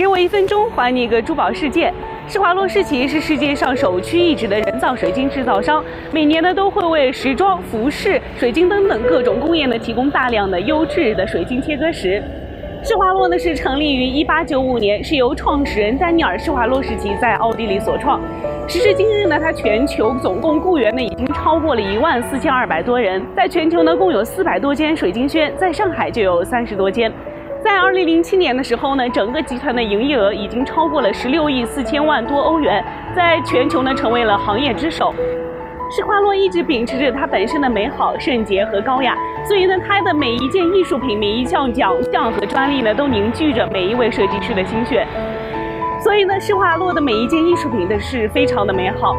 给我一分钟，还你一个珠宝世界。施华洛世奇是世界上首屈一指的人造水晶制造商，每年呢都会为时装、服饰、水晶灯等各种工业呢提供大量的优质的水晶切割石。施华洛呢是成立于1895年，是由创始人丹尼尔·施华洛世奇在奥地利所创。时至今日呢，它全球总共雇员呢已经超过了一万四千二百多人，在全球呢共有四百多间水晶轩，在上海就有三十多间。在二零零七年的时候呢，整个集团的营业额已经超过了十六亿四千万多欧元，在全球呢成为了行业之首。施华洛一直秉持着它本身的美好、圣洁和高雅，所以呢，它的每一件艺术品、每一项奖项和专利呢，都凝聚着每一位设计师的心血。所以呢，施华洛的每一件艺术品都是非常的美好。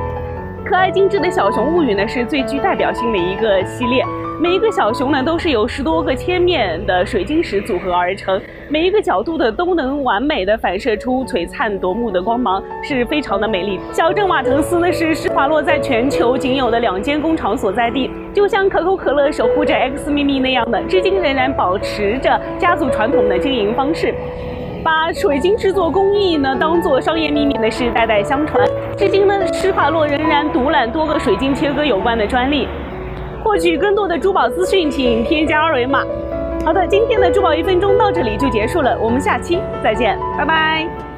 可爱精致的小熊物语呢，是最具代表性的一个系列。每一个小熊呢，都是由十多个切面的水晶石组合而成，每一个角度的都能完美的反射出璀璨夺目的光芒，是非常的美丽。小镇瓦滕斯呢，是施华洛在全球仅有的两间工厂所在地，就像可口可乐守护着 X 秘密那样的，至今仍然保持着家族传统的经营方式。把水晶制作工艺呢当做商业秘密呢是代代相传，至今呢施华洛仍然独揽多个水晶切割有关的专利。获取更多的珠宝资讯，请添加二维码。好的，今天的珠宝一分钟到这里就结束了，我们下期再见，拜拜。